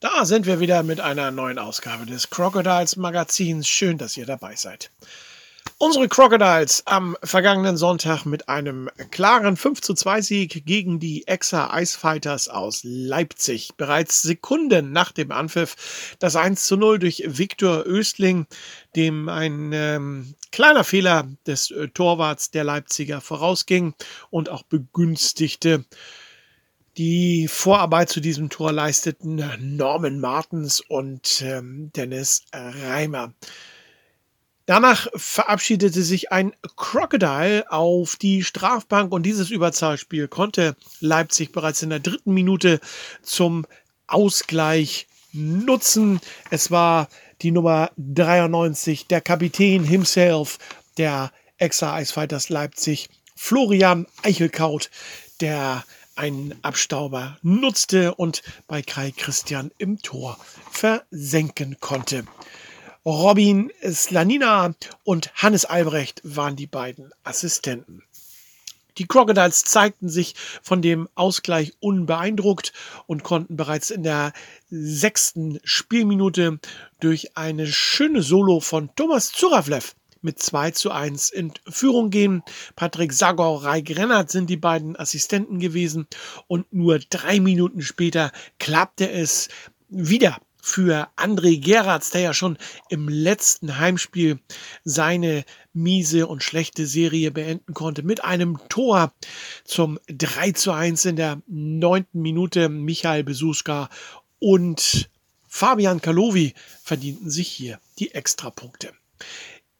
Da sind wir wieder mit einer neuen Ausgabe des Crocodiles Magazins. Schön, dass ihr dabei seid. Unsere Crocodiles am vergangenen Sonntag mit einem klaren 5 zu 2 Sieg gegen die Exa Ice Fighters aus Leipzig. Bereits Sekunden nach dem Anpfiff das 1 zu 0 durch Viktor Östling, dem ein ähm, kleiner Fehler des äh, Torwarts der Leipziger vorausging und auch begünstigte. Die Vorarbeit zu diesem Tor leisteten Norman Martens und ähm, Dennis Reimer. Danach verabschiedete sich ein Crocodile auf die Strafbank und dieses Überzahlspiel konnte Leipzig bereits in der dritten Minute zum Ausgleich nutzen. Es war die Nummer 93, der Kapitän himself der Exa Ice Leipzig, Florian Eichelkaut, der einen Abstauber nutzte und bei Kai Christian im Tor versenken konnte. Robin Slanina und Hannes Albrecht waren die beiden Assistenten. Die Crocodiles zeigten sich von dem Ausgleich unbeeindruckt und konnten bereits in der sechsten Spielminute durch eine schöne Solo von Thomas Zuravlev mit 2 zu 1 in Führung gehen. Patrick Sagor, Raik Rennert sind die beiden Assistenten gewesen und nur drei Minuten später klappte es wieder für André Geratz, der ja schon im letzten Heimspiel seine miese und schlechte Serie beenden konnte mit einem Tor zum 3 zu 1 in der neunten Minute. Michael Besuska und Fabian Kalovi verdienten sich hier die Extrapunkte.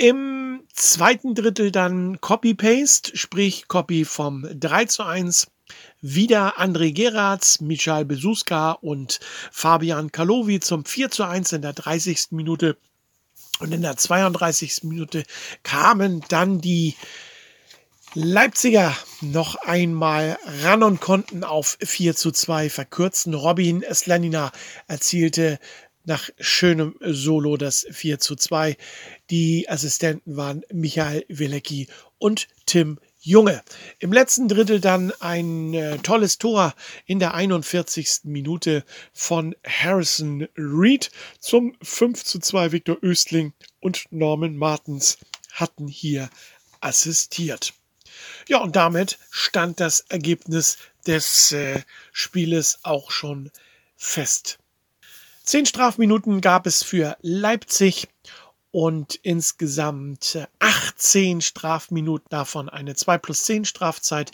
Im zweiten Drittel dann Copy-Paste, sprich Copy vom 3 zu 1. Wieder André Geratz, Michael Besuska und Fabian Kalowi zum 4 zu 1 in der 30. Minute. Und in der 32. Minute kamen dann die Leipziger noch einmal ran und konnten auf 4 zu 2 verkürzen. Robin Slanina erzielte nach schönem Solo das 4 zu 2. Die Assistenten waren Michael Wilecki und Tim Junge. Im letzten Drittel dann ein äh, tolles Tor in der 41. Minute von Harrison Reed zum 5 zu 2. Victor Östling und Norman Martens hatten hier assistiert. Ja, und damit stand das Ergebnis des äh, Spieles auch schon fest. Zehn Strafminuten gab es für Leipzig und insgesamt 18 Strafminuten davon eine 2 plus 10 Strafzeit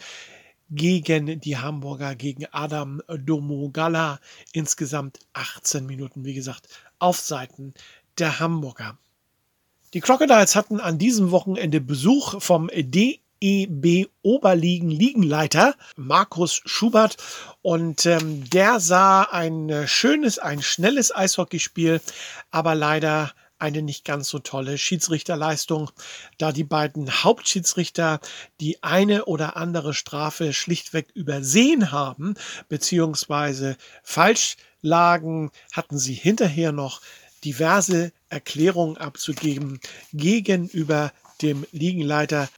gegen die Hamburger, gegen Adam Domogala. Insgesamt 18 Minuten, wie gesagt, auf Seiten der Hamburger. Die Crocodiles hatten an diesem Wochenende Besuch vom D EB Oberligen Ligenleiter Markus Schubert. Und ähm, der sah ein äh, schönes, ein schnelles Eishockeyspiel, aber leider eine nicht ganz so tolle Schiedsrichterleistung, da die beiden Hauptschiedsrichter die eine oder andere Strafe schlichtweg übersehen haben, beziehungsweise falsch lagen, hatten sie hinterher noch diverse Erklärungen abzugeben gegenüber dem Ligenleiter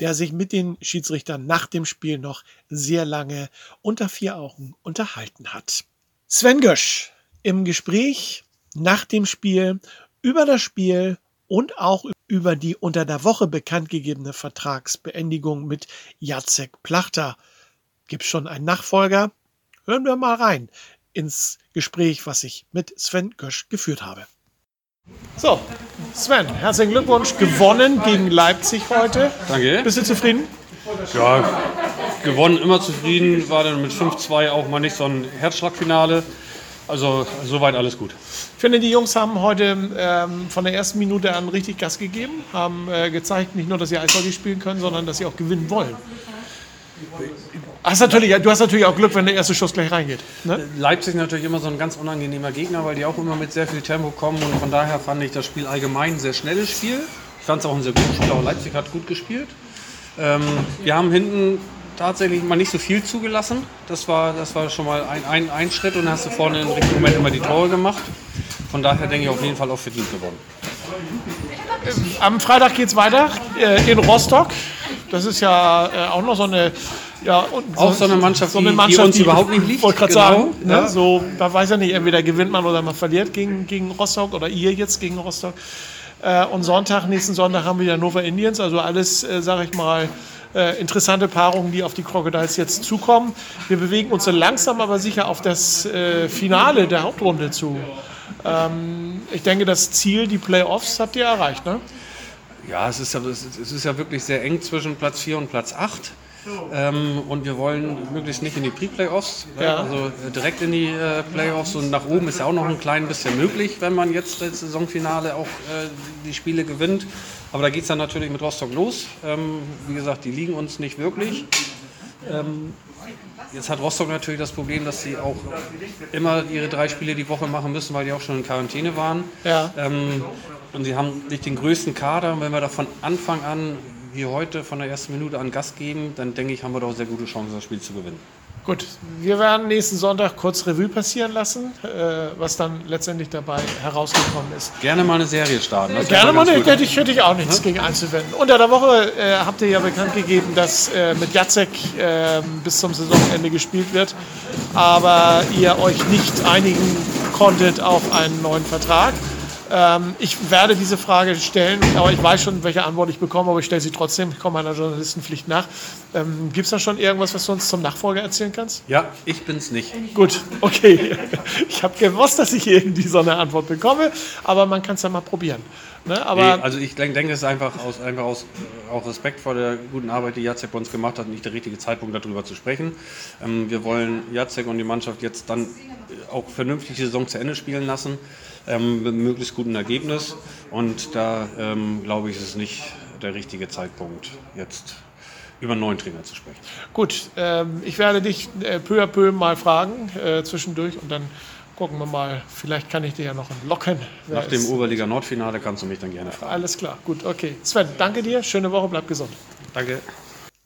der sich mit den Schiedsrichtern nach dem Spiel noch sehr lange unter vier Augen unterhalten hat. Sven Gösch im Gespräch nach dem Spiel über das Spiel und auch über die unter der Woche bekannt gegebene Vertragsbeendigung mit Jacek Plachter. Gibt schon einen Nachfolger? Hören wir mal rein ins Gespräch, was ich mit Sven Gösch geführt habe. So, Sven, herzlichen Glückwunsch. Gewonnen gegen Leipzig heute. Danke. Bist du zufrieden? Ja, gewonnen, immer zufrieden. War dann mit 5-2 auch mal nicht so ein Herzschlagfinale. Also soweit alles gut. Ich finde, die Jungs haben heute ähm, von der ersten Minute an richtig Gas gegeben, haben äh, gezeigt, nicht nur, dass sie Eishockey spielen können, sondern dass sie auch gewinnen wollen. Hast natürlich, du hast natürlich auch Glück, wenn der erste Schuss gleich reingeht. Ne? Leipzig natürlich immer so ein ganz unangenehmer Gegner, weil die auch immer mit sehr viel Tempo kommen und von daher fand ich das Spiel allgemein ein sehr schnelles Spiel. Ich fand es auch ein sehr gutes Spiel, auch Leipzig hat gut gespielt. Ähm, wir haben hinten tatsächlich mal nicht so viel zugelassen. Das war, das war schon mal ein, ein, ein Schritt und dann hast du vorne im richtigen Moment immer die Tore gemacht. Von daher denke ich auf jeden Fall auch verdient gewonnen. Am Freitag geht es weiter äh, in Rostock. Das ist ja äh, auch noch so eine. Ja, auch so eine Mannschaft, so eine Mannschaft die, die uns die, überhaupt nicht liegt. Wollte gerade genau, sagen, ne? ja. so, da weiß ja nicht, entweder gewinnt man oder man verliert gegen, gegen Rostock oder ihr jetzt gegen Rostock. Äh, und Sonntag, nächsten Sonntag haben wir ja Nova Indians, also alles, äh, sage ich mal, äh, interessante Paarungen, die auf die Crocodiles jetzt zukommen. Wir bewegen uns so langsam aber sicher auf das äh, Finale der Hauptrunde zu. Ähm, ich denke, das Ziel, die Playoffs, habt ihr erreicht, ne? Ja, es ist ja, es ist ja wirklich sehr eng zwischen Platz 4 und Platz 8. Ähm, und wir wollen möglichst nicht in die Pre-Playoffs, ne? ja. also äh, direkt in die äh, Playoffs und nach oben ist ja auch noch ein klein bisschen möglich, wenn man jetzt das Saisonfinale auch äh, die Spiele gewinnt. Aber da geht es dann natürlich mit Rostock los. Ähm, wie gesagt, die liegen uns nicht wirklich. Ähm, Jetzt hat Rostock natürlich das Problem, dass sie auch immer ihre drei Spiele die Woche machen müssen, weil die auch schon in Quarantäne waren. Ja. Ähm, und sie haben nicht den größten Kader. Und wenn wir da von Anfang an, wie heute, von der ersten Minute an Gas geben, dann denke ich, haben wir doch sehr gute Chancen, das Spiel zu gewinnen. Gut, wir werden nächsten Sonntag kurz Revue passieren lassen, äh, was dann letztendlich dabei herausgekommen ist. Gerne mal eine Serie starten. Gerne mal eine, hätte ich, hätte ich auch nichts hm? gegen einzuwenden. Unter der Woche äh, habt ihr ja bekannt gegeben, dass äh, mit Jacek ähm, bis zum Saisonende gespielt wird, aber ihr euch nicht einigen konntet auf einen neuen Vertrag. Ähm, ich werde diese Frage stellen, aber ich weiß schon, welche Antwort ich bekomme, aber ich stelle sie trotzdem. Ich komme meiner Journalistenpflicht nach. Ähm, Gibt es da schon irgendwas, was du uns zum Nachfolger erzählen kannst? Ja, ich bin es nicht. Gut, okay. Ich habe gewusst, dass ich irgendwie so eine Antwort bekomme, aber man kann es ja mal probieren. Ne? Aber nee, also ich denke, denk, es ist einfach aus, einfach aus auch Respekt vor der guten Arbeit, die Jacek bei uns gemacht hat, nicht der richtige Zeitpunkt darüber zu sprechen. Ähm, wir wollen Jacek und die Mannschaft jetzt dann auch vernünftig die Saison zu Ende spielen lassen ähm, mit einem möglichst guten Ergebnis. Und da ähm, glaube ich, ist es nicht der richtige Zeitpunkt, jetzt über einen neuen Trainer zu sprechen. Gut, ähm, ich werde dich äh, peu à peu mal fragen äh, zwischendurch und dann gucken wir mal. Vielleicht kann ich dir ja noch locken. Nach dem Oberliga Nordfinale kannst du mich dann gerne fragen. Alles klar, gut, okay. Sven, danke dir. Schöne Woche, bleib gesund. Danke.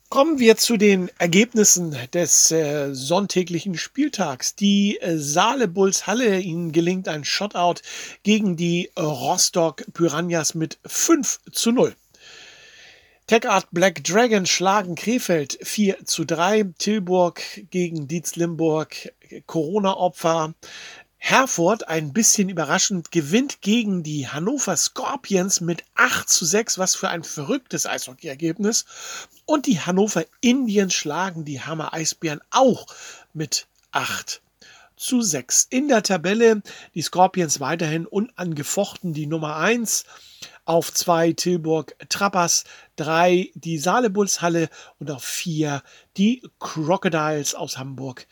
Kommen wir zu den Ergebnissen des äh, sonntäglichen Spieltags. Die äh, Saale Bulls Halle, ihnen gelingt ein Shotout gegen die Rostock Piranhas mit 5 zu 0. Tech Art Black Dragon schlagen Krefeld 4 zu 3. Tilburg gegen Dietz Limburg, Corona-Opfer. Herford, ein bisschen überraschend, gewinnt gegen die Hannover Scorpions mit 8 zu 6. Was für ein verrücktes Eishockey-Ergebnis. Und die Hannover Indians schlagen die Hammer Eisbären auch mit 8 zu 6. In der Tabelle die Scorpions weiterhin unangefochten die Nummer 1. Auf 2 Tilburg Trappers, 3 die Saale und auf 4 die Crocodiles aus Hamburg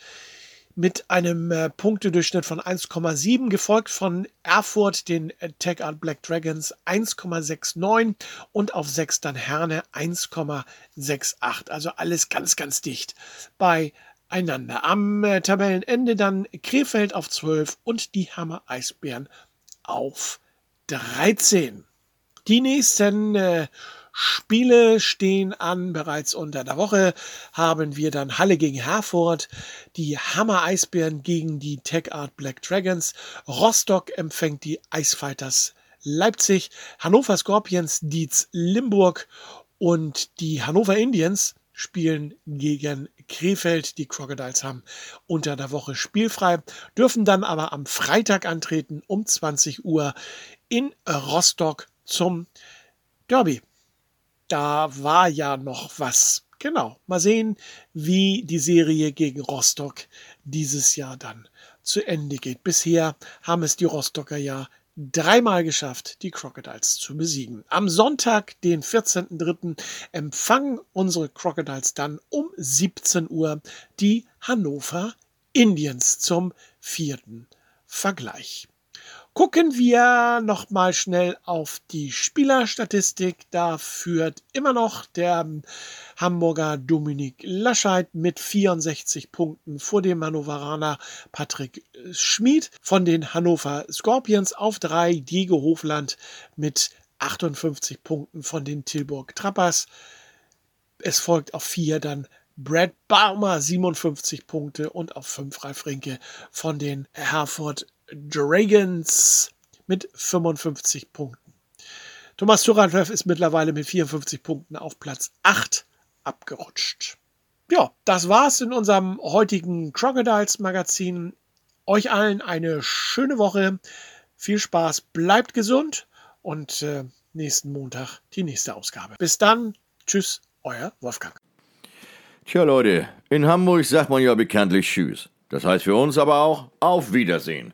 mit einem äh, Punktedurchschnitt von 1,7, gefolgt von Erfurt, den äh, Tech Art Black Dragons 1,69 und auf 6 dann Herne 1,68. Also alles ganz, ganz dicht beieinander. Am äh, Tabellenende dann Krefeld auf 12 und die Hammer Eisbären auf 13. Die nächsten äh, Spiele stehen an. Bereits unter der Woche haben wir dann Halle gegen Herford, die Hammer Eisbären gegen die Tech Art Black Dragons, Rostock empfängt die Icefighters Leipzig, Hannover Scorpions Dietz Limburg und die Hannover Indians spielen gegen Krefeld. Die Crocodiles haben unter der Woche spielfrei, dürfen dann aber am Freitag antreten um 20 Uhr in Rostock zum Derby da war ja noch was. Genau. Mal sehen, wie die Serie gegen Rostock dieses Jahr dann zu Ende geht. Bisher haben es die Rostocker ja dreimal geschafft, die Crocodiles zu besiegen. Am Sonntag, den 14.03., empfangen unsere Crocodiles dann um 17 Uhr die Hannover Indians zum vierten Vergleich. Gucken wir noch mal schnell auf die Spielerstatistik. Da führt immer noch der Hamburger Dominik Lascheid mit 64 Punkten vor dem Hannoveraner Patrick Schmid. Von den Hannover Scorpions auf drei Diego Hofland mit 58 Punkten von den Tilburg Trappers. Es folgt auf vier dann Brad Barmer 57 Punkte und auf 5 Ralf Rinke von den Herford Dragons mit 55 Punkten. Thomas Turanchev ist mittlerweile mit 54 Punkten auf Platz 8 abgerutscht. Ja, das war's in unserem heutigen Crocodiles Magazin. Euch allen eine schöne Woche. Viel Spaß, bleibt gesund und äh, nächsten Montag die nächste Ausgabe. Bis dann, tschüss, euer Wolfgang. Tja Leute, in Hamburg sagt man ja bekanntlich Tschüss. Das heißt für uns aber auch Auf Wiedersehen.